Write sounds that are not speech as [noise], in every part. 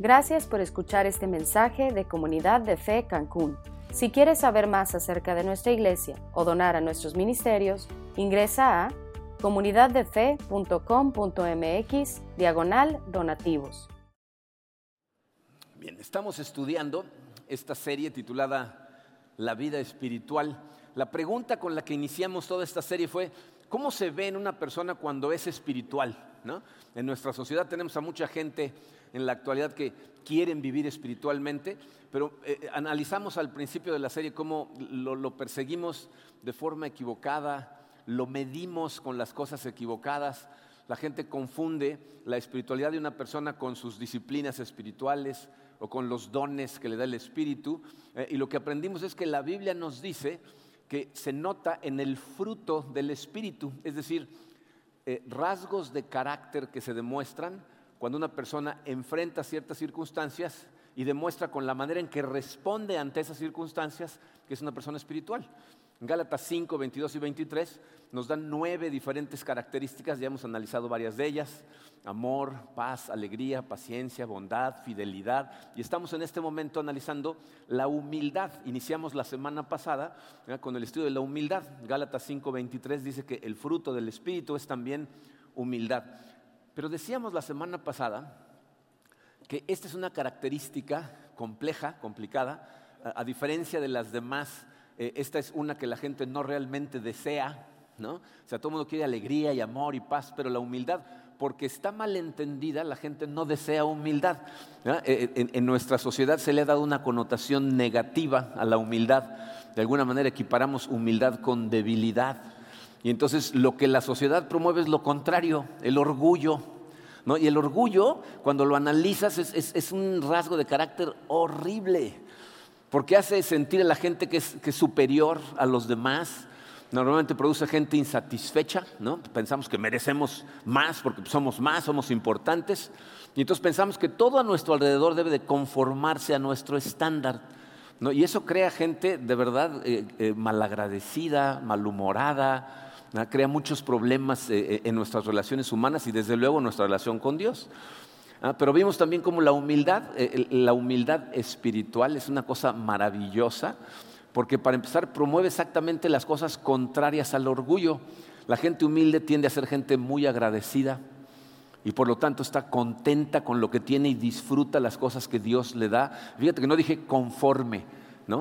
Gracias por escuchar este mensaje de Comunidad de Fe Cancún. Si quieres saber más acerca de nuestra iglesia o donar a nuestros ministerios, ingresa a comunidaddefe.com.mx diagonal donativos. Bien, estamos estudiando esta serie titulada La vida espiritual. La pregunta con la que iniciamos toda esta serie fue, ¿cómo se ve en una persona cuando es espiritual? En nuestra sociedad tenemos a mucha gente en la actualidad que quieren vivir espiritualmente, pero eh, analizamos al principio de la serie cómo lo, perseguimos de forma equivocada, lo medimos con las cosas equivocadas. La gente confunde la espiritualidad de una persona con sus disciplinas espirituales o con los dones que le da el Espíritu. Eh, y lo que aprendimos es que la Biblia nos dice que se nota en el fruto del Espíritu, es decir, eh, rasgos de carácter que se demuestran cuando una persona enfrenta ciertas circunstancias y demuestra con la manera en que responde ante esas circunstancias que es una persona espiritual. Gálatas 5, 22 y 23 nos dan nueve diferentes características, ya hemos analizado varias de ellas, amor, paz, alegría, paciencia, bondad, fidelidad, y estamos en este momento analizando la humildad. Iniciamos la semana pasada con el estudio de la humildad. Gálatas 5, 23 dice que el fruto del Espíritu es también humildad. Pero decíamos la semana pasada que esta es una característica compleja, complicada, a, diferencia de las demás, eh, esta es una que la gente no realmente desea, ¿no? O sea, todo el mundo quiere alegría y amor y paz, pero la humildad, porque está mal entendida, la gente no desea humildad. Eh, eh, en, en, nuestra sociedad se le ha dado una connotación negativa a la humildad. De alguna manera equiparamos humildad con debilidad. Y entonces lo que la sociedad promueve es lo contrario, el orgullo. ¿no? Y el orgullo, cuando lo analizas, es, un rasgo de carácter horrible, porque hace sentir a la gente que es, superior a los demás. Normalmente produce gente insatisfecha, ¿no? Pensamos que merecemos más porque somos más, somos importantes. Y entonces pensamos que todo a nuestro alrededor debe de conformarse a nuestro estándar. Y eso crea gente de verdad eh, eh, malagradecida, malhumorada, crea muchos problemas eh, eh, en nuestras relaciones humanas y desde luego nuestra relación con Dios. Ah, pero vimos también como la humildad, eh, la humildad espiritual es una cosa maravillosa, porque para empezar promueve exactamente las cosas contrarias al orgullo. La gente humilde tiende a ser gente muy agradecida y por lo tanto está contenta con lo que tiene y disfruta las cosas que Dios le da. Fíjate que no dije conforme,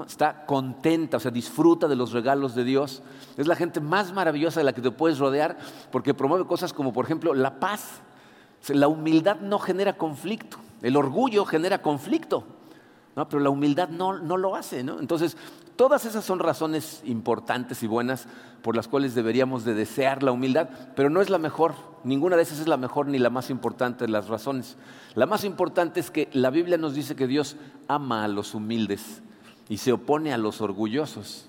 Está contenta, o sea, disfruta de los regalos de Dios. Es la gente más maravillosa de la que te puedes rodear porque promueve cosas como, por ejemplo, la paz. La humildad no genera conflicto, el orgullo genera conflicto, pero la humildad no, no lo hace. ¿no? Entonces, todas esas son razones importantes y buenas por las cuales deberíamos de desear la humildad, pero no es la mejor, ninguna de esas es la mejor ni la más importante de las razones. La más importante es que la Biblia nos dice que Dios ama a los humildes y se opone a los orgullosos.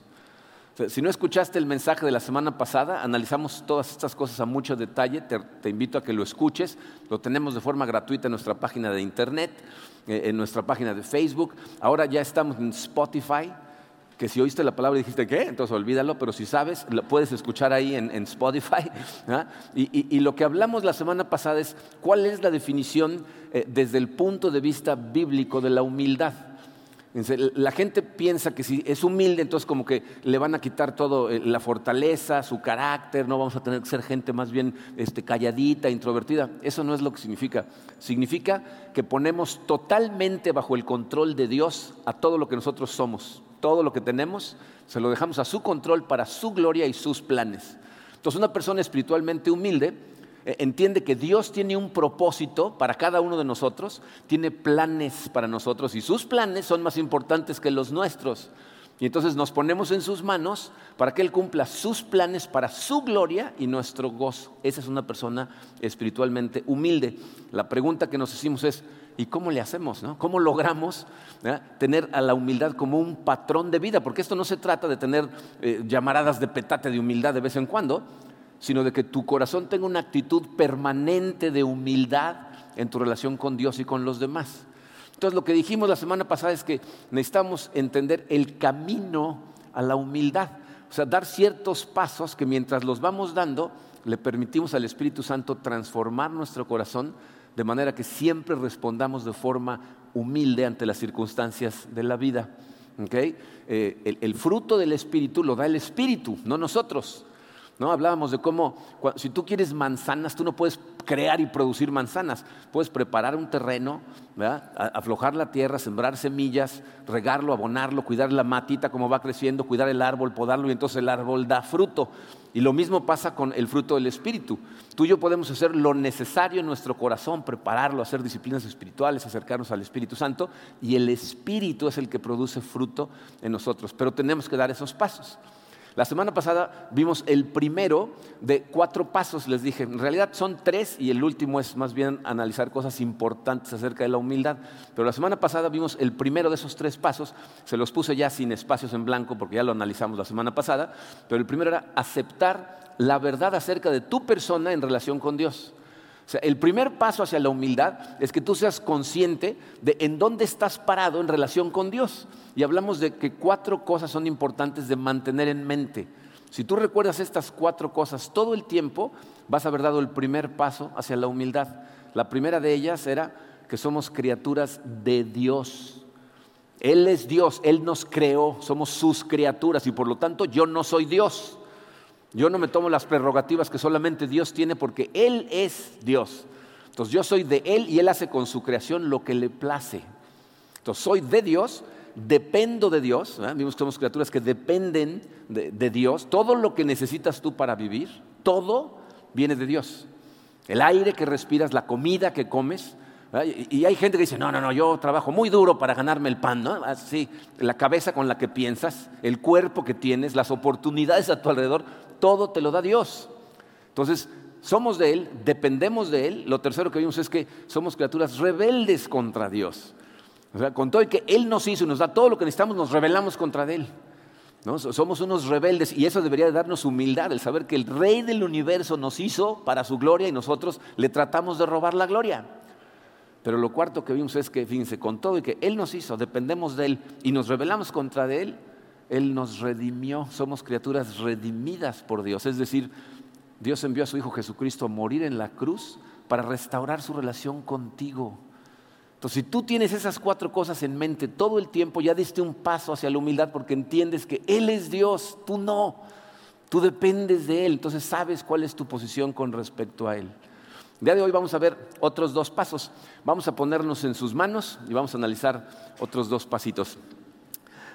Si no escuchaste el mensaje de la semana pasada, analizamos todas estas cosas a mucho detalle, te, invito a que lo escuches, lo tenemos de forma gratuita en nuestra página de internet, eh, en nuestra página de Facebook, ahora ya estamos en Spotify, que si oíste la palabra y dijiste, ¿qué? Entonces olvídalo, pero si sabes, lo puedes escuchar ahí en, Spotify. [laughs] Y, lo que hablamos la semana pasada es cuál es la definición eh, desde el punto de vista bíblico de la humildad. La gente piensa que si es humilde, entonces como que le van a quitar todo, eh, la fortaleza, su carácter, no vamos a tener que ser gente más bien este, calladita, introvertida. Eso no es lo que significa. Significa que ponemos totalmente bajo el control de Dios a todo lo que nosotros somos. Todo lo que tenemos se lo dejamos a su control para su gloria y sus planes. Entonces una persona espiritualmente humilde entiende que Dios tiene un propósito para cada uno de nosotros, tiene planes para nosotros y sus planes son más importantes que los nuestros. Y entonces nos ponemos en sus manos para que Él cumpla sus planes para su gloria y nuestro gozo. Esa es una persona espiritualmente humilde. La pregunta que nos hicimos es, ¿y cómo le hacemos? ¿Cómo logramos tener a la humildad como un patrón de vida? Porque esto no se trata de tener eh, llamaradas de petate de humildad de vez en cuando, sino de que tu corazón tenga una actitud permanente de humildad en tu relación con Dios y con los demás. Entonces lo que dijimos la semana pasada es que necesitamos entender el camino a la humildad, o sea, dar ciertos pasos que mientras los vamos dando, le permitimos al Espíritu Santo transformar nuestro corazón de manera que siempre respondamos de forma humilde ante las circunstancias de la vida. Eh, el, fruto del Espíritu lo da el Espíritu, no nosotros. ¿No? Hablábamos de cómo, si tú quieres manzanas, tú no puedes crear y producir manzanas. Puedes preparar un terreno, aflojar la tierra, sembrar semillas, regarlo, abonarlo, cuidar la matita como va creciendo, cuidar el árbol, podarlo y entonces el árbol da fruto. Y lo mismo pasa con el fruto del Espíritu. Tú y yo podemos hacer lo necesario en nuestro corazón, prepararlo, hacer disciplinas espirituales, acercarnos al Espíritu Santo, y el Espíritu es el que produce fruto en nosotros. Pero tenemos que dar esos pasos. La semana pasada vimos el primero de cuatro pasos, les dije. En realidad son tres y el último es más bien analizar cosas importantes acerca de la humildad. Pero la semana pasada vimos el primero de esos tres pasos. Se los puse ya sin espacios en blanco porque ya lo analizamos la semana pasada. Pero el primero era aceptar la verdad acerca de tu persona en relación con Dios. O sea, el primer paso hacia la humildad es que tú seas consciente de en dónde estás parado en relación con Dios. Y hablamos de que cuatro cosas son importantes de mantener en mente. Si tú recuerdas estas cuatro cosas todo el tiempo, vas a haber dado el primer paso hacia la humildad. La primera de ellas era que somos criaturas de Dios. Él es Dios, Él nos creó, somos sus criaturas y por lo tanto yo no soy Dios. Yo no me tomo las prerrogativas que solamente Dios tiene porque Él es Dios. Entonces yo soy de Él y Él hace con su creación lo que le place. Entonces soy de Dios, dependo de Dios. Vimos que somos criaturas que dependen de, Dios. Todo lo que necesitas tú para vivir, todo viene de Dios. El aire que respiras, la comida que comes. Y hay gente que dice, no, no, no, yo trabajo muy duro para ganarme el pan, ¿no? Así, la cabeza con la que piensas, el cuerpo que tienes, las oportunidades a tu alrededor, todo te lo da Dios. Entonces, somos de Él, dependemos de Él. Lo tercero que vimos es que somos criaturas rebeldes contra Dios. O sea, con todo y que Él nos hizo y nos da todo lo que necesitamos, nos rebelamos contra Él. ¿no? Somos unos rebeldes y eso debería darnos humildad, el saber que el Rey del universo nos hizo para su gloria y nosotros le tratamos de robar la gloria. Pero lo cuarto que vimos es que, fíjense, con todo y que Él nos hizo, dependemos de Él y nos rebelamos contra de Él, él nos redimió, somos criaturas redimidas por Dios. Es decir, Dios envió a su Hijo Jesucristo a morir en la cruz para restaurar su relación contigo. Entonces, si tú tienes esas cuatro cosas en mente todo el tiempo, ya diste un paso hacia la humildad porque entiendes que Él es Dios, tú no. Tú dependes de Él, entonces sabes cuál es tu posición con respecto a Él. El día de hoy vamos a ver otros dos pasos. Vamos a ponernos en sus manos y vamos a analizar otros dos pasitos.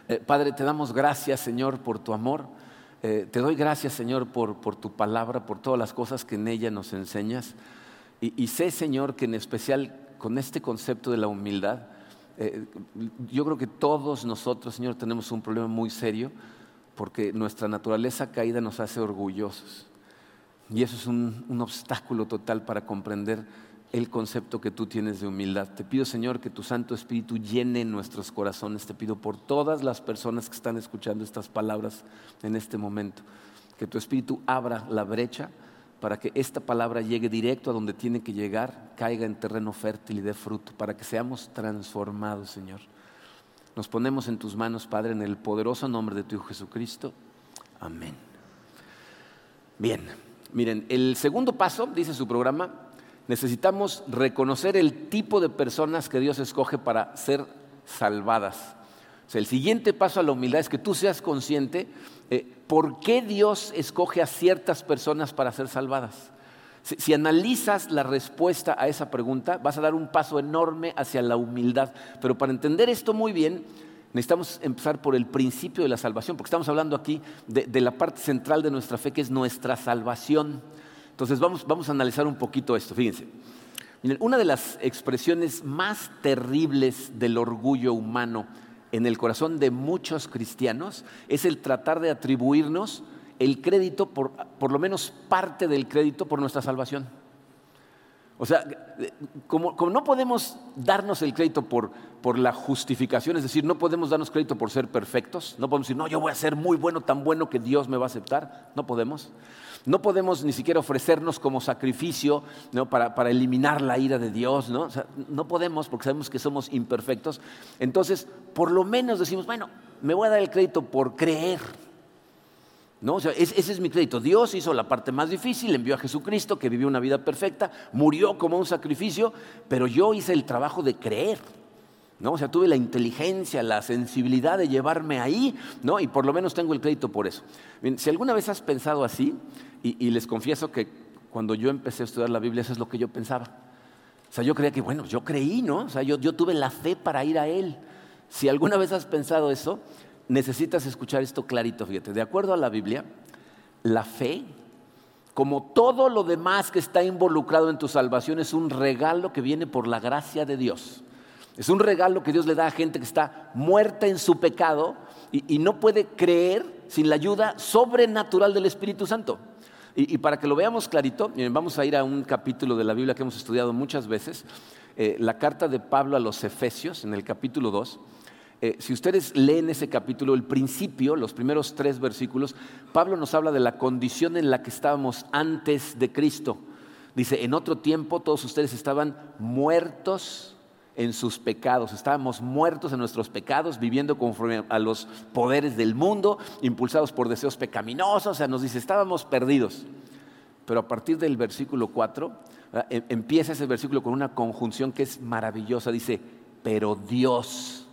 Eh, Padre, te damos gracias, Señor, por tu amor. Eh, te doy gracias, Señor, por, tu palabra, por todas las cosas que en ella nos enseñas. Y, sé, Señor, que en especial con este concepto de la humildad, eh, yo creo que todos nosotros, Señor, tenemos un problema muy serio porque nuestra naturaleza caída nos hace orgullosos. Y eso es un obstáculo total para comprender el concepto que tú tienes de humildad. Te pido, Señor, que tu Santo Espíritu llene nuestros corazones. Te pido por todas las personas que están escuchando estas palabras en este momento, que tu Espíritu abra la brecha para que esta palabra llegue directo a donde tiene que llegar, caiga en terreno fértil y dé fruto, para que seamos transformados, Señor. Nos ponemos en tus manos, Padre, en el poderoso nombre de tu Hijo Jesucristo. Amén. Bien, miren, el segundo paso, dice su programa, necesitamos reconocer el tipo de personas que Dios escoge para ser salvadas. O sea, el siguiente paso a la humildad es que tú seas consciente eh, por qué Dios escoge a ciertas personas para ser salvadas. si, analizas la respuesta a esa pregunta, vas a dar un paso enorme hacia la humildad. Pero para entender esto muy bien, necesitamos empezar por el principio de la salvación, porque estamos hablando aquí de la parte central de nuestra fe, que es nuestra salvación. Entonces vamos, vamos a analizar un poquito esto, fíjense. una de las expresiones más terribles del orgullo humano en el corazón de muchos cristianos es el tratar de atribuirnos el crédito, por, por lo menos parte del crédito por nuestra salvación. O sea, como, no podemos darnos el crédito por, por, la justificación, es decir, no podemos darnos crédito por ser perfectos, no podemos decir, no, yo voy a ser muy bueno, tan bueno que Dios me va a aceptar, no podemos. No podemos ni siquiera ofrecernos como sacrificio para, eliminar la ira de Dios. ¿no? no podemos porque sabemos que somos imperfectos. Entonces, por lo menos decimos, bueno, me voy a dar el crédito por creer. ¿No? ese es mi crédito. Dios hizo la parte más difícil, envió a Jesucristo, que vivió una vida perfecta, murió como un sacrificio, pero yo hice el trabajo de creer. ¿no? O sea, tuve la inteligencia, la sensibilidad de llevarme ahí, ¿no? Y por lo menos tengo el crédito por eso. si alguna vez has pensado así, y, les confieso que cuando yo empecé a estudiar la Biblia, eso es lo que yo pensaba. O sea, yo creía que, bueno, yo creí, ¿no? O sea, yo, tuve la fe para ir a Él. Si alguna vez has pensado eso, necesitas escuchar esto clarito, fíjate. De acuerdo a la Biblia, la fe, como todo lo demás que está involucrado en tu salvación, es un regalo que viene por la gracia de Dios. Es un regalo que Dios le da a gente que está muerta en su pecado y, no puede creer sin la ayuda sobrenatural del Espíritu Santo. Y, para que lo veamos clarito, vamos a ir a un capítulo de la Biblia que hemos estudiado muchas veces, eh, la carta de Pablo a los Efesios, en el capítulo 2. Eh, si ustedes leen ese capítulo, el principio, los primeros tres versículos, Pablo nos habla de la condición en la que estábamos antes de Cristo. Dice, en otro tiempo todos ustedes estaban muertos en sus pecados, estábamos muertos en nuestros pecados, viviendo conforme a los poderes del mundo, impulsados por deseos pecaminosos, o sea, nos dice, estábamos perdidos. Pero a partir del versículo 4, em, empieza ese versículo con una conjunción que es maravillosa, dice, pero Dios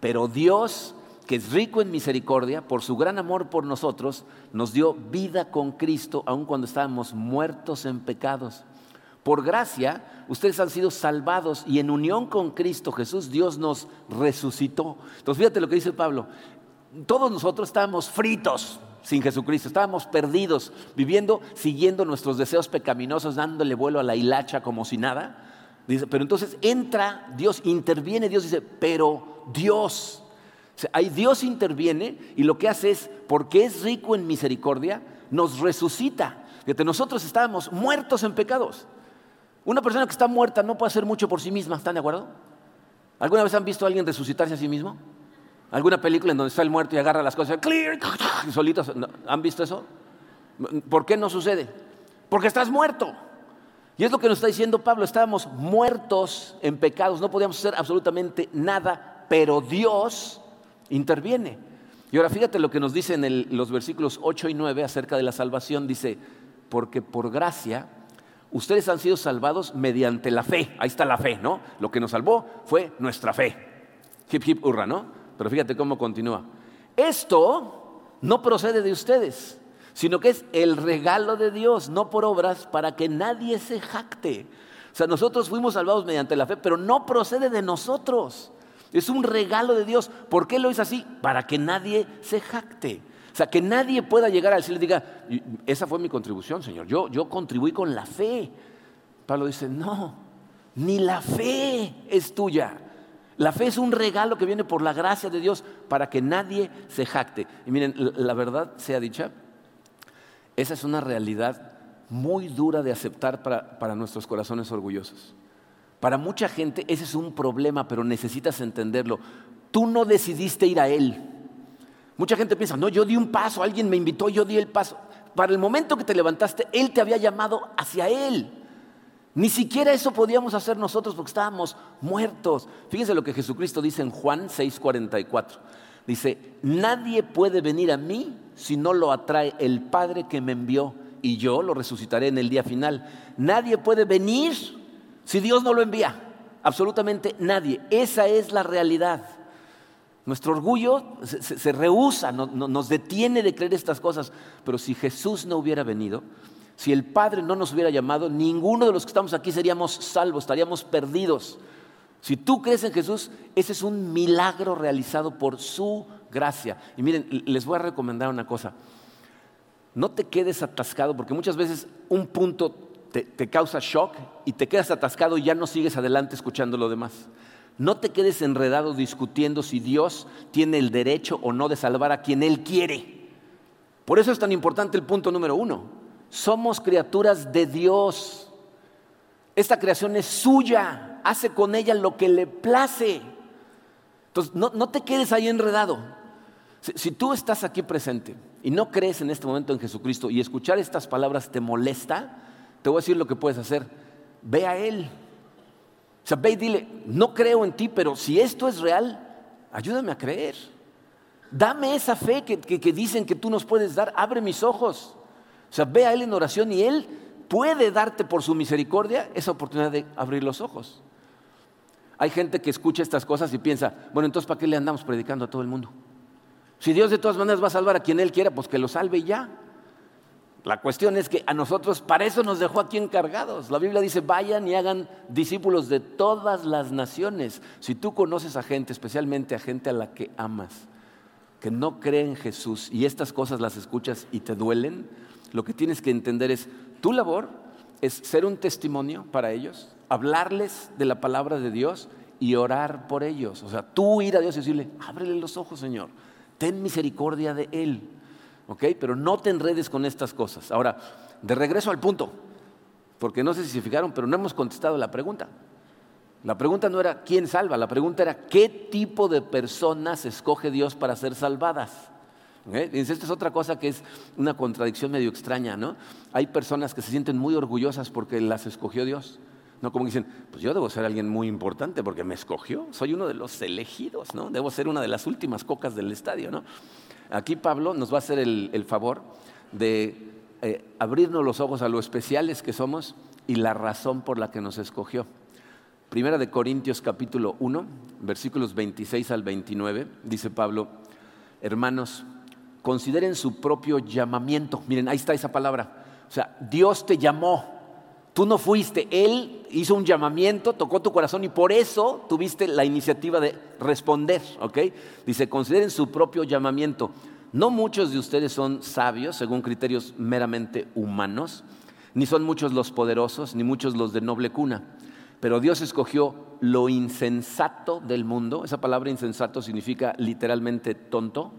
pero Dios, que es rico en misericordia, por su gran amor por nosotros, nos dio vida con Cristo, aun cuando estábamos muertos en pecados. Por gracia, ustedes han sido salvados y en unión con Cristo Jesús, Dios nos resucitó. Entonces, fíjate lo que dice Pablo. Todos nosotros estábamos fritos sin Jesucristo, estábamos perdidos, viviendo, siguiendo nuestros deseos pecaminosos, dándole vuelo a la hilacha como si nada. Dice, pero entonces entra Dios, interviene Dios, dice, pero Dios. ahí Dios interviene y lo que hace es, porque es rico en misericordia, nos resucita. Fíjate, nosotros estábamos muertos en pecados. Una persona que está muerta no puede hacer mucho por sí misma, ¿están de acuerdo? ¿Alguna vez han visto a alguien resucitarse a sí mismo? ¿Alguna película en donde está el muerto y agarra las cosas, clear, y solitos? ¿Han visto eso? ¿Por qué no sucede? Porque estás muerto. Y es lo que nos está diciendo Pablo, estábamos muertos en pecados, no podíamos hacer absolutamente nada pero Dios interviene. Y ahora fíjate lo que nos dice en los versículos 8 y 9 acerca de la salvación. Dice, porque por gracia ustedes han sido salvados mediante la fe. Ahí está la fe, ¿no? Lo que nos salvó fue nuestra fe. Hip, hip, hurra, ¿no? Pero fíjate cómo continúa. Esto no procede de ustedes, sino que es el regalo de Dios, no por obras, para que nadie se jacte. O sea, nosotros fuimos salvados mediante la fe, pero no procede de nosotros. Es un regalo de Dios. ¿Por qué lo hizo así? Para que nadie se jacte. O sea, que nadie pueda llegar al cielo y diga, esa fue mi contribución, Señor. Yo, yo contribuí con la fe. Pablo dice, no, ni la fe es tuya. La fe es un regalo que viene por la gracia de Dios para que nadie se jacte. Y miren, la verdad sea dicha, esa es una realidad muy dura de aceptar para, para nuestros corazones orgullosos. Para mucha gente ese es un problema, pero necesitas entenderlo. Tú no decidiste ir a Él. Mucha gente piensa, no, yo di un paso, alguien me invitó, yo di el paso. Para el momento que te levantaste, Él te había llamado hacia Él. Ni siquiera eso podíamos hacer nosotros porque estábamos muertos. Fíjense lo que Jesucristo dice en Juan 6:44. Dice, nadie puede venir a mí si no lo atrae el Padre que me envió y yo lo resucitaré en el día final. Nadie puede venir si Dios no lo envía, absolutamente nadie. Esa es la realidad. Nuestro orgullo se, rehúsa, nos detiene de creer estas cosas. Pero si Jesús no hubiera venido, si el Padre no nos hubiera llamado, ninguno de los que estamos aquí seríamos salvos, estaríamos perdidos. Si tú crees en Jesús, ese es un milagro realizado por su gracia. Y miren, les voy a recomendar una cosa. No te quedes atascado, porque muchas veces un punto te, causa shock y te quedas atascado y ya no sigues adelante escuchando lo demás. No te quedes enredado discutiendo si Dios tiene el derecho o no de salvar a quien Él quiere. Por eso es tan importante el punto número uno. Somos criaturas de Dios. Esta creación es suya. Hace con ella lo que le place. Entonces, no, te quedes ahí enredado. si tú estás aquí presente y no crees en este momento en Jesucristo y escuchar estas palabras te molesta, te voy a decir lo que puedes hacer. Ve a Él. O sea, ve y dile, no creo en ti, pero si esto es real, ayúdame a creer. Dame esa fe que, que, dicen que tú nos puedes dar. Abre mis ojos. O sea, ve a Él en oración y Él puede darte por su misericordia esa oportunidad de abrir los ojos. Hay gente que escucha estas cosas y piensa, bueno, entonces ¿para qué le andamos predicando a todo el mundo? Si Dios de todas maneras va a salvar a quien Él quiera, pues que lo salve ya. La cuestión es que a nosotros para eso nos dejó aquí encargados. La Biblia dice, vayan y hagan discípulos de todas las naciones. Si tú conoces a gente, especialmente a gente a la que amas, que no cree en Jesús y estas cosas las escuchas y te duelen, lo que tienes que entender es, tu labor es ser un testimonio para ellos, hablarles de la palabra de Dios y orar por ellos. O sea, tú ir a Dios y decirle, ábrele los ojos, Señor, ten misericordia de Él. ¿Ok? Pero no te enredes con estas cosas. Ahora, de regreso al punto, porque no sé si se fijaron, pero no hemos contestado la pregunta. La pregunta no era quién salva, la pregunta era qué tipo de personas escoge Dios para ser salvadas. Esta es otra cosa que es una contradicción medio extraña, ¿no? Hay personas que se sienten muy orgullosas porque las escogió Dios. No como dicen, pues yo debo ser alguien muy importante porque me escogió, soy uno de los elegidos, ¿no? Debo ser una de las últimas cocas del estadio, ¿no? Aquí Pablo nos va a hacer el, favor de eh, abrirnos los ojos a lo especiales que somos y la razón por la que nos escogió. Primera de Corintios capítulo 1, versículos 26 al 29, dice Pablo, hermanos, consideren su propio llamamiento. Miren, ahí está esa palabra. O sea, Dios te llamó. Tú no fuiste, Él hizo un llamamiento, tocó tu corazón y por eso tuviste la iniciativa de responder, ¿ok? Dice, consideren su propio llamamiento. No muchos de ustedes son sabios según criterios meramente humanos, ni son muchos los poderosos, ni muchos los de noble cuna, pero Dios escogió lo insensato del mundo. Esa palabra insensato significa literalmente tonto,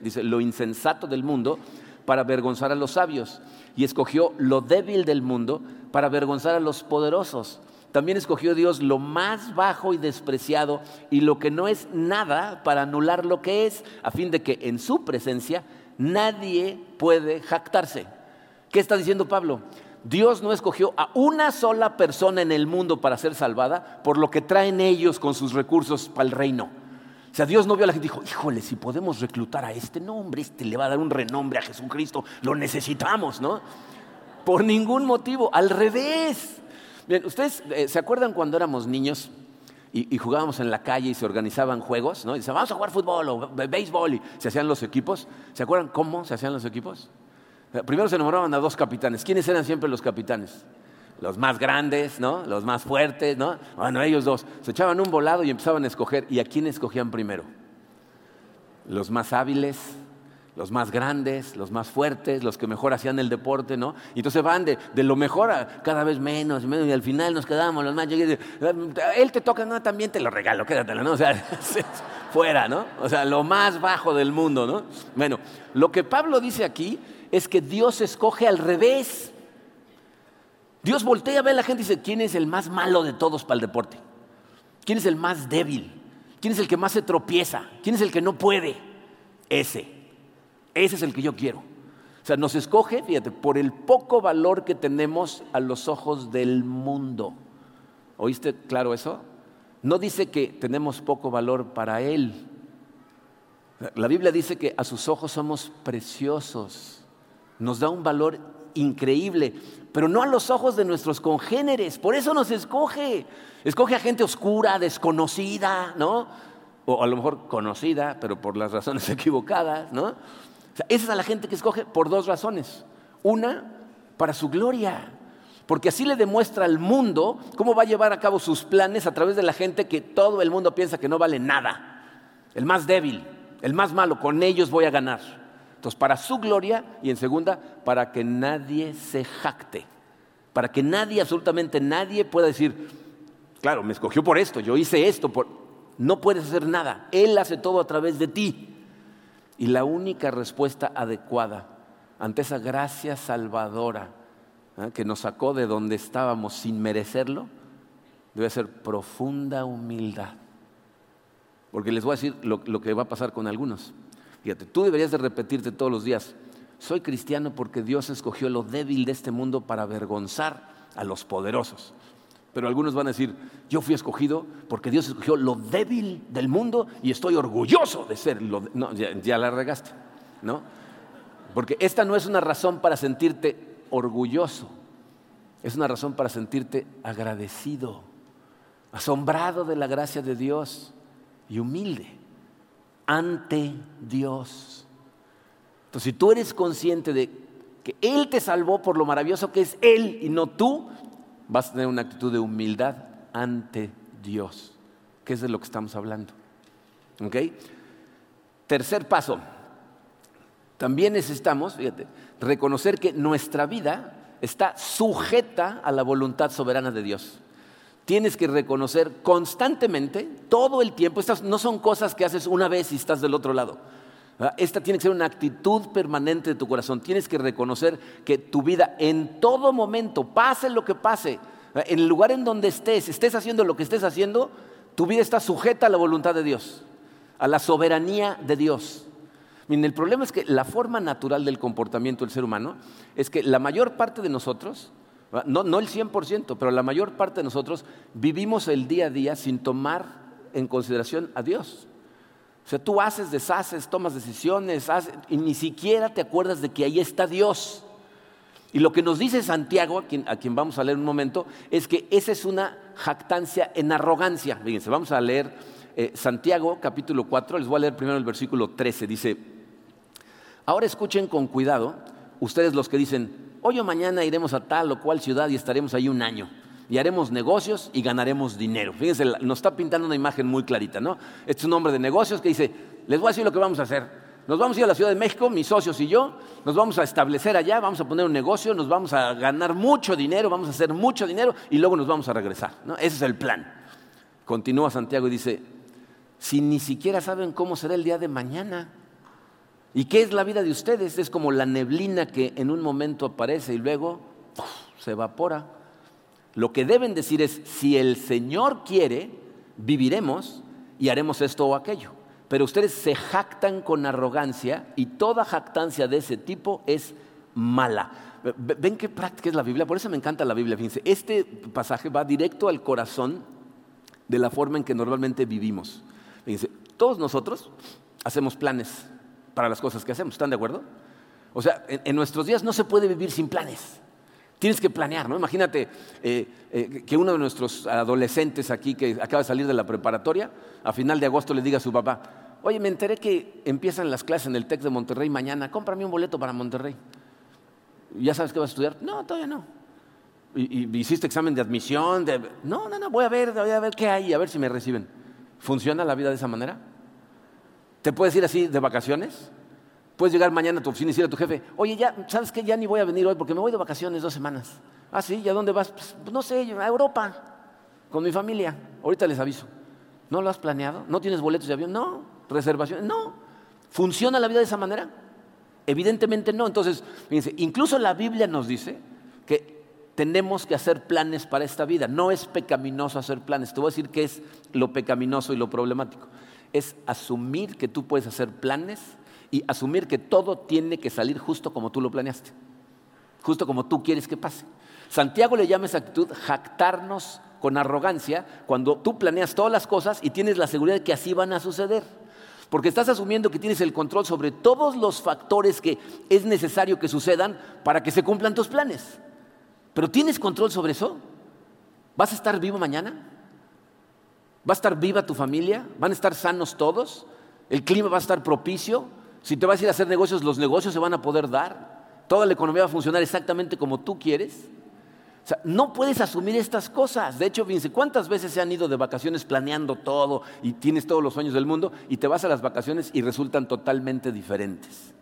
Dice, lo insensato del mundo para avergonzar a los sabios. Y escogió lo débil del mundo para avergonzar a los poderosos. También escogió Dios lo más bajo y despreciado y lo que no es nada para anular lo que es, a fin de que en su presencia nadie puede jactarse. ¿Qué está diciendo Pablo? Dios no escogió a una sola persona en el mundo para ser salvada por lo que traen ellos con sus recursos para el reino. O sea, Dios no vio a la gente y dijo, híjole, si podemos reclutar a este, nombre, este le va a dar un renombre a Jesucristo, lo necesitamos, ¿no? Por ningún motivo, al revés. ¿ustedes eh, se acuerdan cuando éramos niños y, jugábamos en la calle y se organizaban juegos, ¿no? Y dicen, vamos a jugar fútbol o béisbol y se hacían los equipos. ¿Se acuerdan cómo se hacían los equipos? Primero se nombraban a dos capitanes. ¿Quiénes eran siempre los capitanes? los más grandes, ¿no? Los más fuertes, ¿no? Bueno, ellos dos se echaban un volado y empezaban a escoger. ¿Y a quién escogían primero? Los más hábiles, los más grandes, los más fuertes, los que mejor hacían el deporte, ¿no? Y entonces van de, lo mejor a cada vez menos, menos, y al final nos quedamos los más Él te toca, no, también te lo regalo, quédatelo, ¿no? O sea, [laughs] fuera, ¿no? O sea, lo más bajo del mundo, ¿no? Bueno, lo que Pablo dice aquí es que Dios escoge al revés. Dios voltea a ver a la gente y dice, ¿quién es el más malo de todos para el deporte? ¿Quién es el más débil? ¿Quién es el que más se tropieza? ¿Quién es el que no puede? Ese. Ese es el que yo quiero. O sea, nos escoge, fíjate, por el poco valor que tenemos a los ojos del mundo. ¿Oíste claro eso? No dice que tenemos poco valor para Él. La Biblia dice que a sus ojos somos preciosos. Nos da un valor increíble pero no a los ojos de nuestros congéneres. Por eso nos escoge. Escoge a gente oscura, desconocida, ¿no? O a lo mejor conocida, pero por las razones [laughs] equivocadas, ¿no? Esa es la gente que escoge por dos razones. Una, para su gloria. Porque así le demuestra al mundo cómo va a llevar a cabo sus planes a través de la gente que todo el mundo piensa que no vale nada. El más débil, el más malo, con ellos voy a ganar. Entonces, para su gloria y en segunda, para que nadie se jacte. Para que nadie, absolutamente nadie pueda decir, claro, me escogió por esto, yo hice esto, por... no puedes hacer nada. Él hace todo a través de ti. Y la única respuesta adecuada ante esa gracia salvadora ¿eh? que nos sacó de donde estábamos sin merecerlo, debe ser profunda humildad. Porque les voy a decir lo que va a pasar con algunos. Fíjate, tú deberías de repetirte todos los días, soy cristiano porque Dios escogió lo débil de este mundo para avergonzar a los poderosos. Pero algunos van a decir, yo fui escogido porque Dios escogió lo débil del mundo y estoy orgulloso de ser lo... No, ya, ya la regaste, ¿no? Porque esta no es una razón para sentirte orgulloso, es una razón para sentirte agradecido, asombrado de la gracia de Dios y humilde ante Dios. Entonces, si tú eres consciente de que Él te salvó por lo maravilloso que es Él y no tú, vas a tener una actitud de humildad ante Dios, que es de lo que estamos hablando. ¿Ok? Tercer paso. También necesitamos, fíjate, reconocer que nuestra vida está sujeta a la voluntad soberana de Dios. Tienes que reconocer constantemente, todo el tiempo, estas no son cosas que haces una vez y estás del otro lado. Esta tiene que ser una actitud permanente de tu corazón. Tienes que reconocer que tu vida en todo momento, pase lo que pase, en el lugar en donde estés, estés haciendo lo que estés haciendo, tu vida está sujeta a la voluntad de Dios, a la soberanía de Dios. Miren, el problema es que la forma natural del comportamiento del ser humano es que la mayor parte de nosotros, no, no el 100%, pero la mayor parte de nosotros vivimos el día a día sin tomar en consideración a Dios. O sea, tú haces, deshaces, tomas decisiones y ni siquiera te acuerdas de que ahí está Dios. Y lo que nos dice Santiago, a quien, a quien, vamos a leer un momento, es que esa es una jactancia en arrogancia. Fíjense, vamos a leer eh, Santiago capítulo 4, les voy a leer primero el versículo 13. Dice, ahora escuchen con cuidado, ustedes los que dicen, hoy o mañana iremos a tal o cual ciudad y estaremos ahí un año y haremos negocios y ganaremos dinero. Fíjense, nos está pintando una imagen muy clarita, ¿no? Este es un hombre de negocios que dice, les voy a decir lo que vamos a hacer. Nos vamos a ir a la Ciudad de México, mis socios y yo, nos vamos a establecer allá, vamos a poner un negocio, nos vamos a ganar mucho dinero, vamos a hacer mucho dinero y luego nos vamos a regresar. ¿no? Ese es el plan. Continúa Santiago y dice, si ni siquiera saben cómo será el día de mañana, ¿y qué es la vida de ustedes? Es como la neblina que en un momento aparece y luego se evapora. Lo que deben decir es, si el Señor quiere, viviremos y haremos esto o aquello. Pero ustedes se jactan con arrogancia y toda jactancia de ese tipo es mala. ¿Ven qué práctica es la Biblia? Por eso me encanta la Biblia. Fíjense, este pasaje va directo al corazón de la forma en que normalmente vivimos. Fíjense, todos nosotros hacemos planes para las cosas que hacemos. ¿Están de acuerdo? O sea, en nuestros días no se puede vivir sin planes. Tienes que planear, ¿no? Imagínate eh, eh, que uno de nuestros adolescentes aquí que acaba de salir de la preparatoria, a final de agosto le diga a su papá, oye, me enteré que empiezan las clases en el TEC de Monterrey mañana, cómprame un boleto para Monterrey. ¿Ya sabes qué vas a estudiar? No, todavía no. ¿Y, hiciste examen de admisión? No, no, no, voy a ver, voy a ver qué hay, a ver si me reciben. ¿Funciona la vida de esa manera? ¿Te puedes ir así de vacaciones? Puedes llegar mañana a tu oficina y decir a tu jefe, oye, ya, ¿sabes qué? Ya ni voy a venir hoy porque me voy de vacaciones dos semanas. Ah, sí, ¿y a dónde vas? Pues, no sé, a Europa, con mi familia. Ahorita les aviso. ¿No lo has planeado? ¿No tienes boletos de avión? No. ¿Reservaciones? No. ¿Funciona la vida de esa manera? Evidentemente no. Entonces, fíjense, incluso la Biblia nos dice que tenemos que hacer planes para esta vida. No es pecaminoso hacer planes. Te voy a decir qué es lo pecaminoso y lo problemático. Es asumir que tú puedes hacer planes y asumir que todo tiene que salir justo como tú lo planeaste, justo como tú quieres que pase. Santiago le llama esa actitud jactarnos con arrogancia cuando tú planeas todas las cosas y tienes la seguridad de que así van a suceder. Porque estás asumiendo que tienes el control sobre todos los factores que es necesario que sucedan para que se cumplan tus planes. Pero ¿tienes control sobre eso? ¿Vas a estar vivo mañana? ¿Va a estar viva tu familia? ¿Van a estar sanos todos? ¿El clima va a estar propicio? Si te vas a ir a hacer negocios, los negocios se van a poder dar. Toda la economía va a funcionar exactamente como tú quieres. O sea, no puedes asumir estas cosas. De hecho, fíjense, ¿cuántas veces se han ido de vacaciones planeando todo y tienes todos los sueños del mundo y te vas a las vacaciones y resultan totalmente diferentes?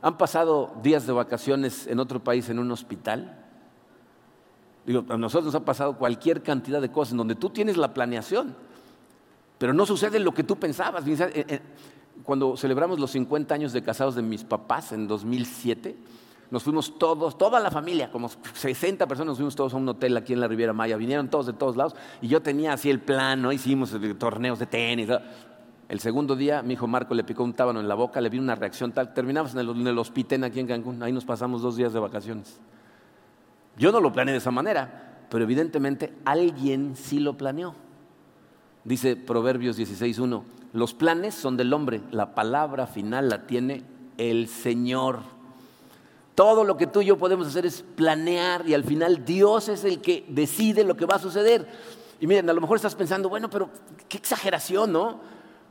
¿Han pasado días de vacaciones en otro país en un hospital? Digo, a nosotros nos ha pasado cualquier cantidad de cosas en donde tú tienes la planeación, pero no sucede lo que tú pensabas cuando celebramos los 50 años de casados de mis papás en 2007, nos fuimos todos, toda la familia, como 60 personas, nos fuimos todos a un hotel aquí en la Riviera Maya, vinieron todos de todos lados y yo tenía así el plan, ¿no? hicimos torneos de tenis. El segundo día mi hijo Marco le picó un tábano en la boca, le vino una reacción tal, terminamos en el, en el hospital aquí en Cancún, ahí nos pasamos dos días de vacaciones. Yo no lo planeé de esa manera, pero evidentemente alguien sí lo planeó. Dice Proverbios 16.1, los planes son del hombre, la palabra final la tiene el Señor. Todo lo que tú y yo podemos hacer es planear y al final Dios es el que decide lo que va a suceder. Y miren, a lo mejor estás pensando, bueno, pero qué exageración, ¿no?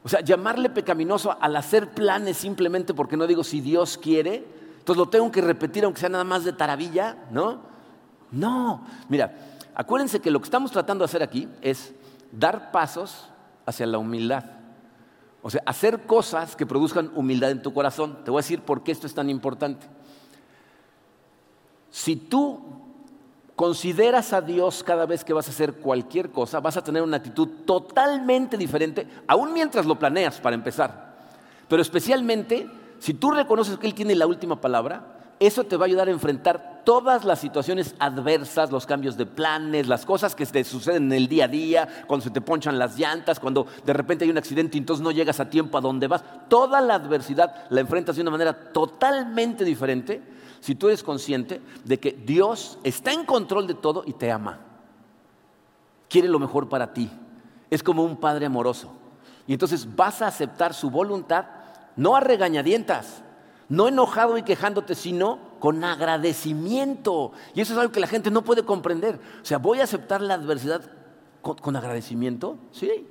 O sea, llamarle pecaminoso al hacer planes simplemente porque no digo si Dios quiere, entonces lo tengo que repetir aunque sea nada más de taravilla, ¿no? No, mira, acuérdense que lo que estamos tratando de hacer aquí es dar pasos hacia la humildad. O sea, hacer cosas que produzcan humildad en tu corazón. Te voy a decir por qué esto es tan importante. Si tú consideras a Dios cada vez que vas a hacer cualquier cosa, vas a tener una actitud totalmente diferente, aún mientras lo planeas para empezar. Pero especialmente, si tú reconoces que Él tiene la última palabra, eso te va a ayudar a enfrentar todas las situaciones adversas, los cambios de planes, las cosas que te suceden en el día a día, cuando se te ponchan las llantas, cuando de repente hay un accidente y entonces no llegas a tiempo a donde vas. Toda la adversidad la enfrentas de una manera totalmente diferente si tú eres consciente de que Dios está en control de todo y te ama. Quiere lo mejor para ti. Es como un padre amoroso. Y entonces vas a aceptar su voluntad, no a regañadientas, no enojado y quejándote, sino con agradecimiento. Y eso es algo que la gente no puede comprender. O sea, voy a aceptar la adversidad con, agradecimiento. Sí.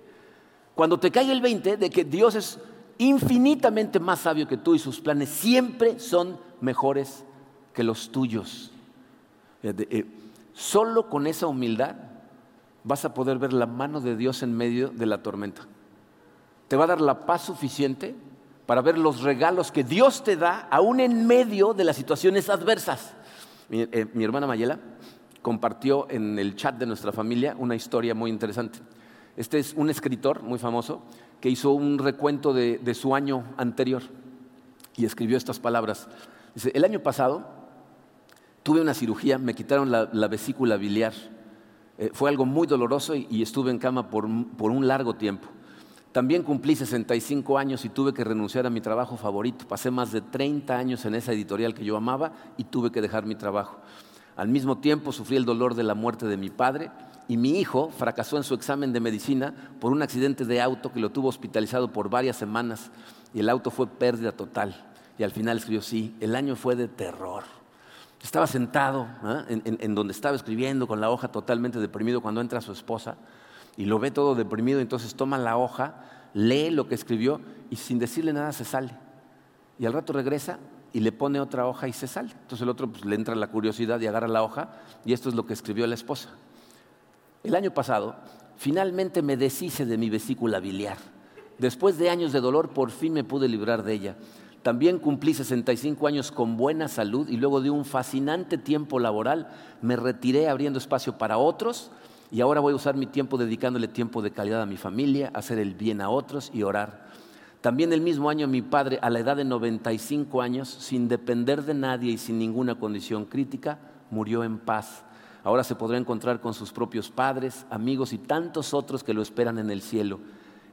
Cuando te cae el 20 de que Dios es infinitamente más sabio que tú y sus planes siempre son mejores que los tuyos. Eh, solo con esa humildad vas a poder ver la mano de Dios en medio de la tormenta. Te va a dar la paz suficiente para ver los regalos que Dios te da aún en medio de las situaciones adversas. Mi, eh, mi hermana Mayela compartió en el chat de nuestra familia una historia muy interesante. Este es un escritor muy famoso que hizo un recuento de, de su año anterior y escribió estas palabras. Dice, el año pasado Tuve una cirugía, me quitaron la, vesícula biliar. Eh, fue algo muy doloroso y, estuve en cama por, un largo tiempo. También cumplí 65 años y tuve que renunciar a mi trabajo favorito. Pasé más de 30 años en esa editorial que yo amaba y tuve que dejar mi trabajo. Al mismo tiempo sufrí el dolor de la muerte de mi padre y mi hijo fracasó en su examen de medicina por un accidente de auto que lo tuvo hospitalizado por varias semanas y el auto fue pérdida total. Y al final escribió, sí, el año fue de terror. Estaba sentado ¿ah? en, donde estaba escribiendo con la hoja totalmente deprimido cuando entra su esposa y lo ve todo deprimido, entonces toma la hoja, lee lo que escribió y sin decirle nada se sale. Y al rato regresa y le pone otra hoja y se sale. Entonces el otro pues, le entra la curiosidad y agarra la hoja y esto es lo que escribió la esposa. El año pasado finalmente me deshice de mi vesícula biliar. Después de años de dolor por fin me pude librar de ella. También cumplí 65 años con buena salud y luego de un fascinante tiempo laboral me retiré abriendo espacio para otros y ahora voy a usar mi tiempo dedicándole tiempo de calidad a mi familia, hacer el bien a otros y orar. También el mismo año mi padre, a la edad de 95 años, sin depender de nadie y sin ninguna condición crítica, murió en paz. Ahora se podrá encontrar con sus propios padres, amigos y tantos otros que lo esperan en el cielo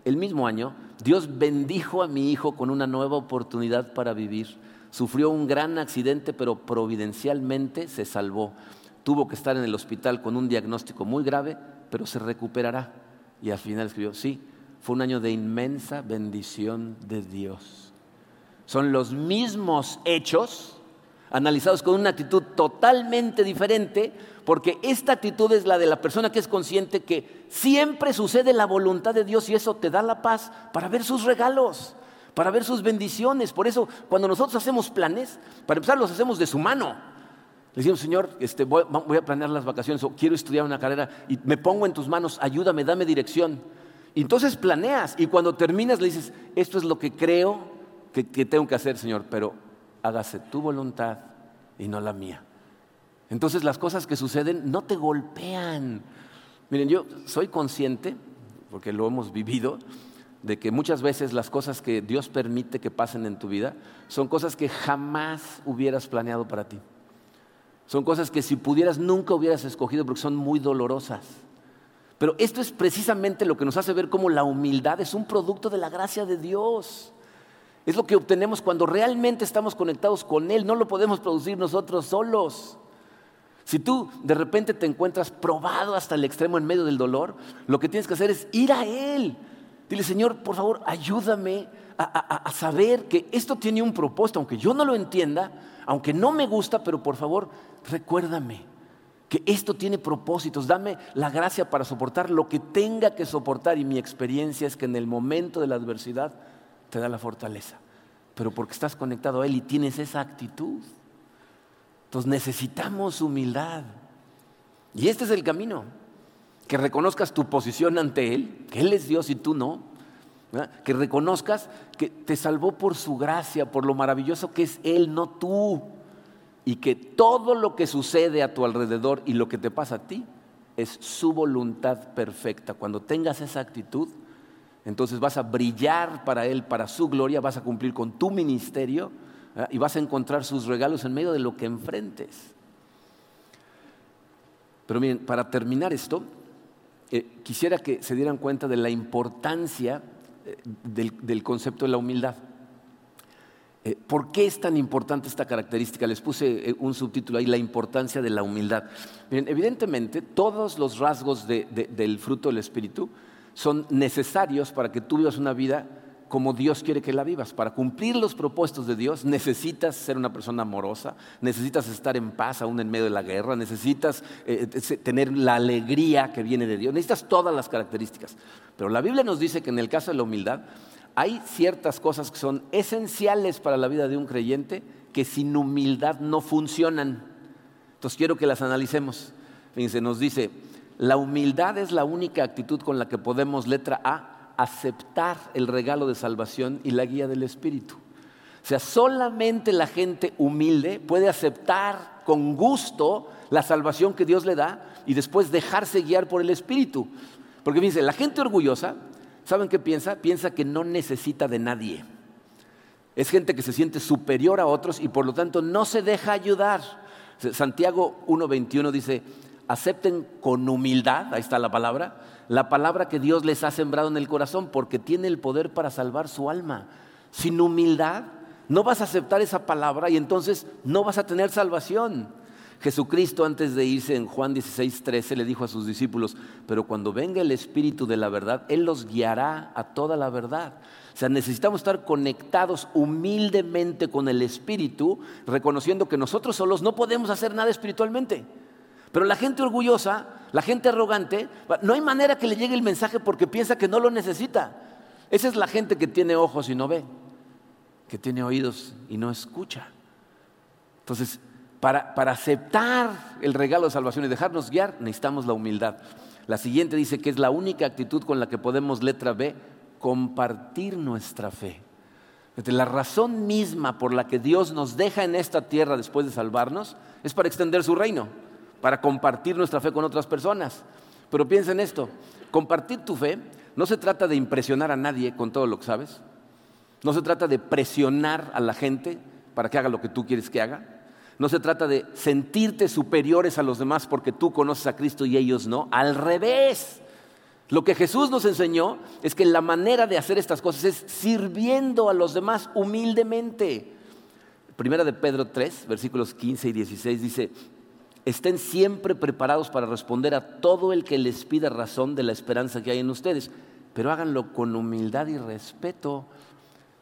el mismo año, Dios bendijo a mi hijo con una nueva oportunidad para vivir. Sufrió un gran accidente, pero providencialmente se salvó. Tuvo que estar en el hospital con un diagnóstico muy grave, pero se recuperará. Y al final escribió, sí, fue un año de inmensa bendición de Dios. Son los mismos hechos analizados con una actitud totalmente diferente, porque esta actitud es la de la persona que es consciente que siempre sucede la voluntad de Dios y eso te da la paz para ver sus regalos, para ver sus bendiciones. Por eso, cuando nosotros hacemos planes, para empezar los hacemos de su mano. Decimos, Señor, este, voy, a planear las vacaciones o quiero estudiar una carrera y me pongo en tus manos, ayúdame, dame dirección. Y entonces planeas y cuando terminas le dices, esto es lo que creo que tengo que hacer, Señor, pero hágase tu voluntad y no la mía. Entonces las cosas que suceden no te golpean. Miren, yo soy consciente, porque lo hemos vivido, de que muchas veces las cosas que Dios permite que pasen en tu vida son cosas que jamás hubieras planeado para ti. Son cosas que si pudieras nunca hubieras escogido porque son muy dolorosas. Pero esto es precisamente lo que nos hace ver cómo la humildad es un producto de la gracia de Dios. Es lo que obtenemos cuando realmente estamos conectados con Él. No lo podemos producir nosotros solos. Si tú de repente te encuentras probado hasta el extremo en medio del dolor, lo que tienes que hacer es ir a Él. Dile, Señor, por favor, ayúdame a, saber que esto tiene un propósito, aunque yo no lo entienda, aunque no me gusta, pero por favor, recuérdame que esto tiene propósitos. Dame la gracia para soportar lo que tenga que soportar. Y mi experiencia es que en el momento de la adversidad te da la fortaleza. Pero porque estás conectado a Él y tienes esa actitud. Entonces necesitamos humildad. Y este es el camino. Que reconozcas tu posición ante Él, que Él es Dios y tú no. Que reconozcas que te salvó por su gracia, por lo maravilloso que es Él, no tú. Y que todo lo que sucede a tu alrededor y lo que te pasa a ti es su voluntad perfecta. Cuando tengas esa actitud, entonces vas a brillar para Él, para su gloria, vas a cumplir con tu ministerio y vas a encontrar sus regalos en medio de lo que enfrentes. Pero miren, para terminar esto, eh, quisiera que se dieran cuenta de la importancia eh, del, concepto de la humildad. Eh, ¿Por qué es tan importante esta característica? Les puse un subtítulo ahí, la importancia de la humildad. Evidentemente, todos los rasgos del fruto del Espíritu son necesarios para que tú vivas una vida como Dios quiere que la vivas. Para cumplir los propósitos de Dios necesitas ser una persona amorosa, necesitas estar en paz aún en medio de la guerra, necesitas eh, tener la alegría que viene de Dios, necesitas todas las características. Pero la Biblia nos dice que en el caso de la humildad hay ciertas cosas que son esenciales para la vida de un creyente que sin humildad no funcionan. Entonces quiero que las analicemos. Fíjense, nos dice, la humildad es la única actitud con la que podemos, letra A, aceptar el regalo de salvación y la guía del Espíritu. O sea, solamente la gente humilde puede aceptar con gusto la salvación que Dios le da y después dejarse guiar por el Espíritu. Porque dice, la gente orgullosa, ¿saben qué piensa? Piensa que no necesita de nadie. Es gente que se siente superior a otros y por lo tanto no se deja ayudar. Santiago 1.21 dice, acepten con humildad, ahí está la palabra, la palabra que Dios les ha sembrado en el corazón, porque tiene el poder para salvar su alma. Sin humildad, no vas a aceptar esa palabra y entonces no vas a tener salvación. Jesucristo antes de irse en Juan 16, 13 le dijo a sus discípulos, pero cuando venga el Espíritu de la verdad, Él los guiará a toda la verdad. O sea, necesitamos estar conectados humildemente con el Espíritu, reconociendo que nosotros solos no podemos hacer nada espiritualmente. Pero la gente orgullosa, la gente arrogante, no hay manera que le llegue el mensaje porque piensa que no lo necesita. Esa es la gente que tiene ojos y no ve, que tiene oídos y no escucha. Entonces, para, aceptar el regalo de salvación y dejarnos guiar, necesitamos la humildad. La siguiente dice que es la única actitud con la que podemos, letra B, compartir nuestra fe. La razón misma por la que Dios nos deja en esta tierra después de salvarnos es para extender su reino para compartir nuestra fe con otras personas. Pero piensa en esto, compartir tu fe no se trata de impresionar a nadie con todo lo que sabes, no se trata de presionar a la gente para que haga lo que tú quieres que haga, no se trata de sentirte superiores a los demás porque tú conoces a Cristo y ellos no, al revés. Lo que Jesús nos enseñó es que la manera de hacer estas cosas es sirviendo a los demás humildemente. Primera de Pedro 3, versículos 15 y 16 dice, estén siempre preparados para responder a todo el que les pida razón de la esperanza que hay en ustedes, pero háganlo con humildad y respeto.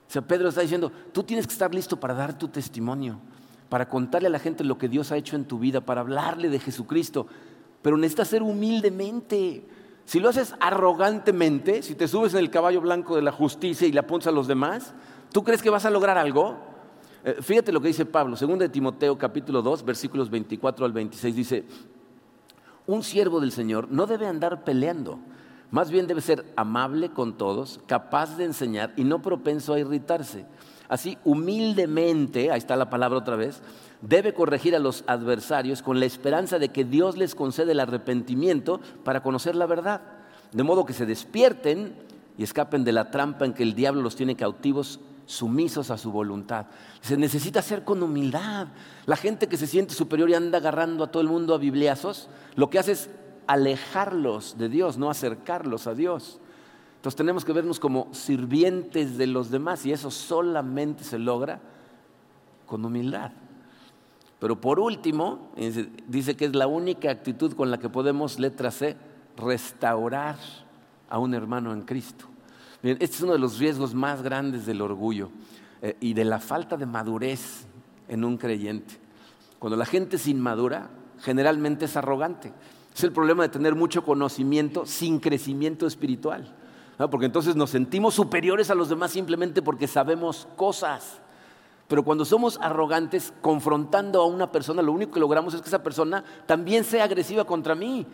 O sea, Pedro está diciendo, tú tienes que estar listo para dar tu testimonio, para contarle a la gente lo que Dios ha hecho en tu vida, para hablarle de Jesucristo, pero necesitas ser humildemente. Si lo haces arrogantemente, si te subes en el caballo blanco de la justicia y le apuntas a los demás, ¿tú crees que vas a lograr algo? Eh, fíjate lo que dice Pablo, segundo de Timoteo capítulo 2, versículos 24 al 26, dice, un siervo del Señor no debe andar peleando, más bien debe ser amable con todos, capaz de enseñar y no propenso a irritarse. Así, humildemente, ahí está la palabra otra vez, debe corregir a los adversarios con la esperanza de que Dios les concede el arrepentimiento para conocer la verdad, de modo que se despierten y escapen de la trampa en que el diablo los tiene cautivos sumisos a su voluntad. Se necesita ser con humildad. La gente que se siente superior y anda agarrando a todo el mundo a bibliazos, lo que hace es alejarlos de Dios, no acercarlos a Dios. Entonces tenemos que vernos como sirvientes de los demás y eso solamente se logra con humildad. Pero por último, dice que es la única actitud con la que podemos, letra C, restaurar a un hermano en Cristo. Este es uno de los riesgos más grandes del orgullo eh, y de la falta de madurez en un creyente. Cuando la gente es inmadura, generalmente es arrogante. Es el problema de tener mucho conocimiento sin crecimiento espiritual. Porque entonces nos sentimos superiores a los demás simplemente porque sabemos cosas. Pero cuando somos arrogantes, confrontando a una persona, lo único que logramos es que esa persona también sea agresiva contra mí.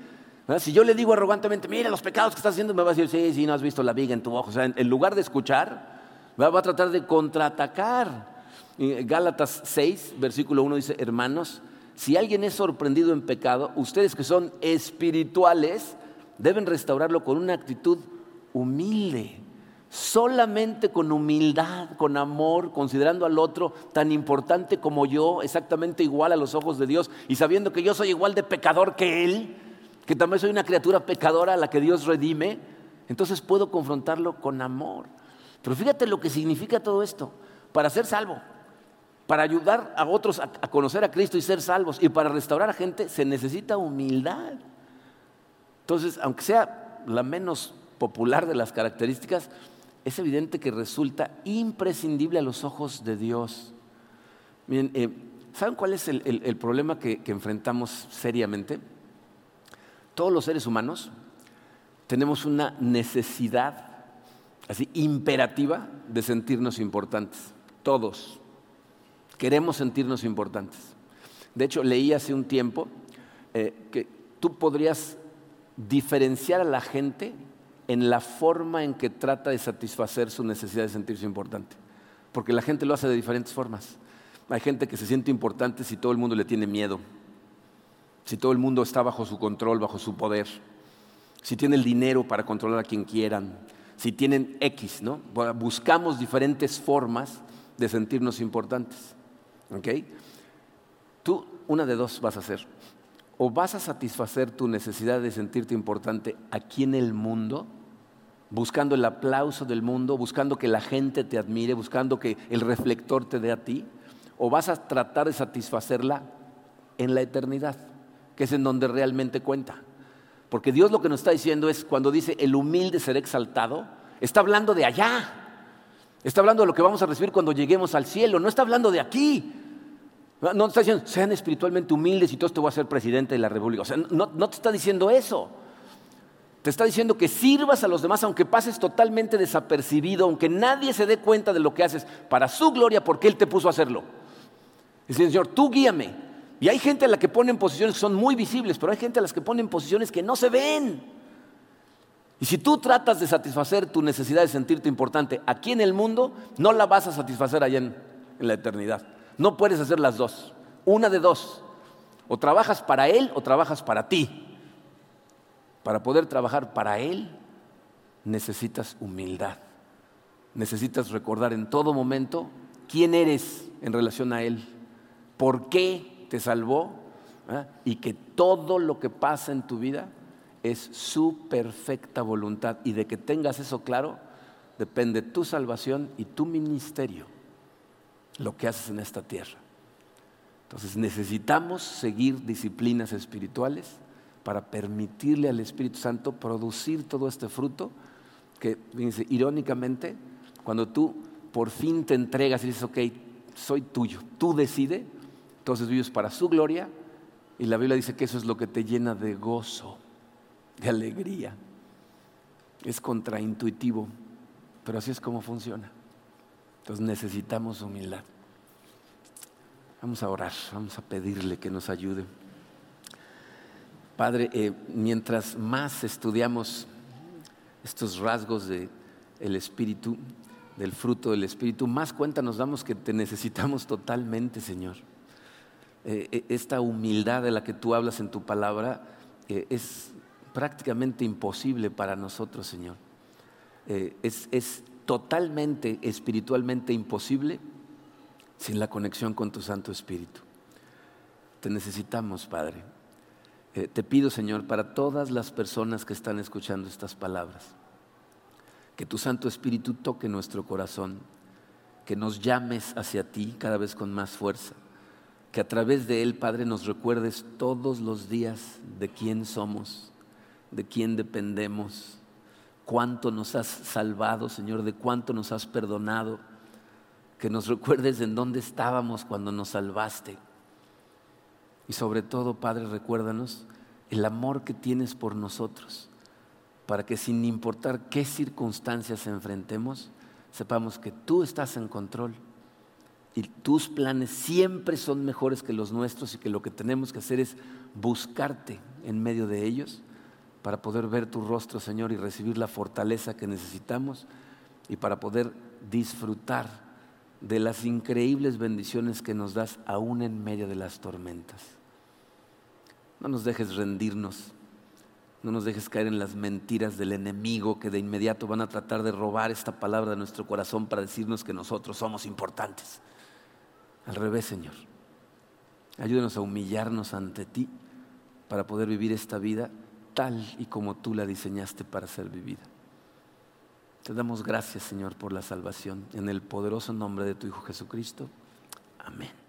Si yo le digo arrogantemente, mira los pecados que estás haciendo, me va a decir, sí, sí, no has visto la viga en tu ojo. O sea, en lugar de escuchar, va a tratar de contraatacar. Gálatas 6, versículo 1 dice, hermanos, si alguien es sorprendido en pecado, ustedes que son espirituales, deben restaurarlo con una actitud humilde solamente con humildad, con amor, considerando al otro tan importante como yo, exactamente igual a los ojos de Dios, y sabiendo que yo soy igual de pecador que Él, que también soy una criatura pecadora a la que Dios redime, entonces puedo confrontarlo con amor. Pero fíjate lo que significa todo esto, para ser salvo, para ayudar a otros a, conocer a Cristo y ser salvos, y para restaurar a gente se necesita humildad. Entonces, aunque sea la menos popular de las características, es evidente que resulta imprescindible a los ojos de Dios. Miren, eh, ¿saben cuál es el, problema que, enfrentamos seriamente? Todos los seres humanos tenemos una necesidad así imperativa de sentirnos importantes. Todos queremos sentirnos importantes. De hecho, leí hace un tiempo eh, que tú podrías diferenciar a la gente en la forma en que trata de satisfacer su necesidad de sentirse importante. Porque la gente lo hace de diferentes formas. Hay gente que se siente importante si todo el mundo le tiene miedo, si todo el mundo está bajo su control, bajo su poder, si tiene el dinero para controlar a quien quieran, si tienen X, ¿no? Buscamos diferentes formas de sentirnos importantes. ¿Ok? Tú, una de dos vas a hacer o vas a satisfacer tu necesidad de sentirte importante aquí en el mundo, buscando el aplauso del mundo, buscando que la gente te admire, buscando que el reflector te dé a ti, o vas a tratar de satisfacerla en la eternidad, que es en donde realmente cuenta. Porque Dios lo que nos está diciendo es, cuando dice el humilde será exaltado, está hablando de allá, está hablando de lo que vamos a recibir cuando lleguemos al cielo, no está hablando de aquí. No está diciendo, sean espiritualmente humildes y todos te voy a ser presidente de la República. No, no te está diciendo eso. Te está diciendo que sirvas a los demás aunque pases totalmente desapercibido, aunque nadie se dé cuenta de lo que haces, para su gloria, porque Él te puso a hacerlo. Dice, Señor, tú guíame. Y hay gente a la que ponen posiciones que son muy visibles, pero hay gente a las que ponen posiciones que no se ven. Y si tú tratas de satisfacer tu necesidad de sentirte importante aquí en el mundo, no la vas a satisfacer allá en la eternidad. No puedes hacer las dos. Una de dos. O trabajas para Él o trabajas para ti. Para poder trabajar para Él necesitas humildad. Necesitas recordar en todo momento quién eres en relación a Él, por qué te salvó ¿Ah? y que todo lo que pasa en tu vida es su perfecta voluntad. Y de que tengas eso claro, depende tu salvación y tu ministerio lo que haces en esta tierra. Entonces necesitamos seguir disciplinas espirituales para permitirle al Espíritu Santo producir todo este fruto que, fíjense, irónicamente, cuando tú por fin te entregas y dices, ok, soy tuyo, tú decide, entonces vives para su gloria y la Biblia dice que eso es lo que te llena de gozo, de alegría. Es contraintuitivo, pero así es como funciona. Entonces necesitamos humildad. Vamos a orar, vamos a pedirle que nos ayude. Padre, eh, mientras más estudiamos estos rasgos del Espíritu, del fruto del Espíritu, más cuenta nos damos que te necesitamos totalmente, Señor. Eh, eh, esta humildad de la que tú hablas en tu palabra es prácticamente imposible para nosotros, Señor. es, es totalmente espiritualmente imposible sin la conexión con tu Santo Espíritu. Te necesitamos, Padre. Eh, te pido, Señor, para todas las personas que están escuchando estas palabras, que tu Santo Espíritu toque nuestro corazón, que nos llames hacia ti cada vez con más fuerza, que a través de Él, Padre, nos recuerdes todos los días de quién somos, de quién dependemos, cuánto nos has salvado, Señor, de cuánto nos has perdonado, que nos recuerdes en dónde estábamos cuando nos salvaste. Y sobre todo, Padre, recuérdanos el amor que tienes por nosotros, para que sin importar qué circunstancias enfrentemos, sepamos que tú estás en control y tus planes siempre son mejores que los nuestros y que lo que tenemos que hacer es buscarte en medio de ellos para poder ver tu rostro, Señor, y recibir la fortaleza que necesitamos y para poder disfrutar de las increíbles bendiciones que nos das aún en medio de las tormentas. No nos dejes rendirnos, no nos dejes caer en las mentiras del enemigo que de inmediato van a tratar de robar esta palabra de nuestro corazón para decirnos que nosotros somos importantes. Al revés, Señor. Ayúdenos a humillarnos ante ti para poder vivir esta vida tal y como tú la diseñaste para ser vivida. Te damos gracias, Señor, por la salvación. En el poderoso nombre de tu Hijo Jesucristo. Amén.